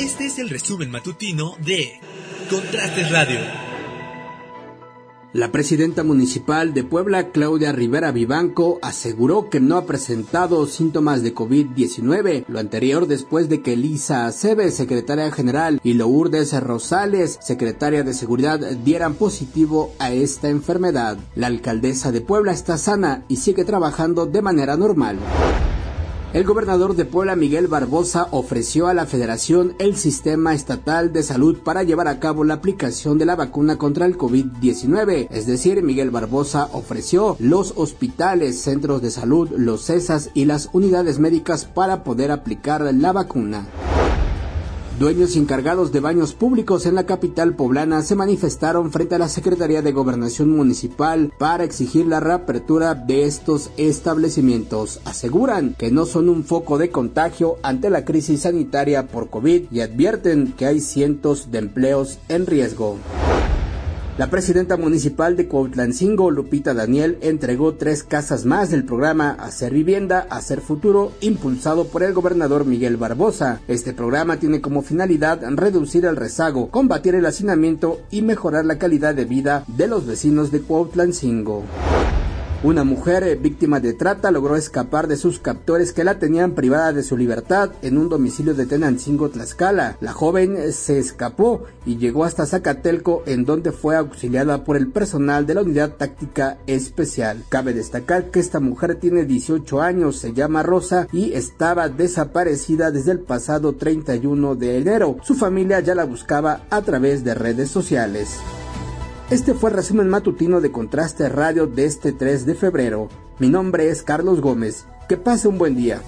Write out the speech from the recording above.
Este es el resumen matutino de Contrastes Radio. La presidenta municipal de Puebla, Claudia Rivera Vivanco, aseguró que no ha presentado síntomas de COVID-19, lo anterior después de que Elisa Aceves, secretaria general, y Lourdes Rosales, secretaria de Seguridad, dieran positivo a esta enfermedad. La alcaldesa de Puebla está sana y sigue trabajando de manera normal. El gobernador de Puebla, Miguel Barbosa, ofreció a la Federación el sistema estatal de salud para llevar a cabo la aplicación de la vacuna contra el COVID-19. Es decir, Miguel Barbosa ofreció los hospitales, centros de salud, los CESAS y las unidades médicas para poder aplicar la vacuna. Dueños encargados de baños públicos en la capital poblana se manifestaron frente a la Secretaría de Gobernación Municipal para exigir la reapertura de estos establecimientos. Aseguran que no son un foco de contagio ante la crisis sanitaria por COVID y advierten que hay cientos de empleos en riesgo. La presidenta municipal de Cuautlancingo, Lupita Daniel, entregó tres casas más del programa Hacer Vivienda, Hacer Futuro, impulsado por el gobernador Miguel Barbosa. Este programa tiene como finalidad reducir el rezago, combatir el hacinamiento y mejorar la calidad de vida de los vecinos de Cuautlancingo. Una mujer eh, víctima de trata logró escapar de sus captores que la tenían privada de su libertad en un domicilio de Tenancingo, Tlaxcala. La joven eh, se escapó y llegó hasta Zacatelco en donde fue auxiliada por el personal de la unidad táctica especial. Cabe destacar que esta mujer tiene 18 años, se llama Rosa y estaba desaparecida desde el pasado 31 de enero. Su familia ya la buscaba a través de redes sociales. Este fue el resumen matutino de Contraste Radio de este 3 de febrero. Mi nombre es Carlos Gómez. Que pase un buen día.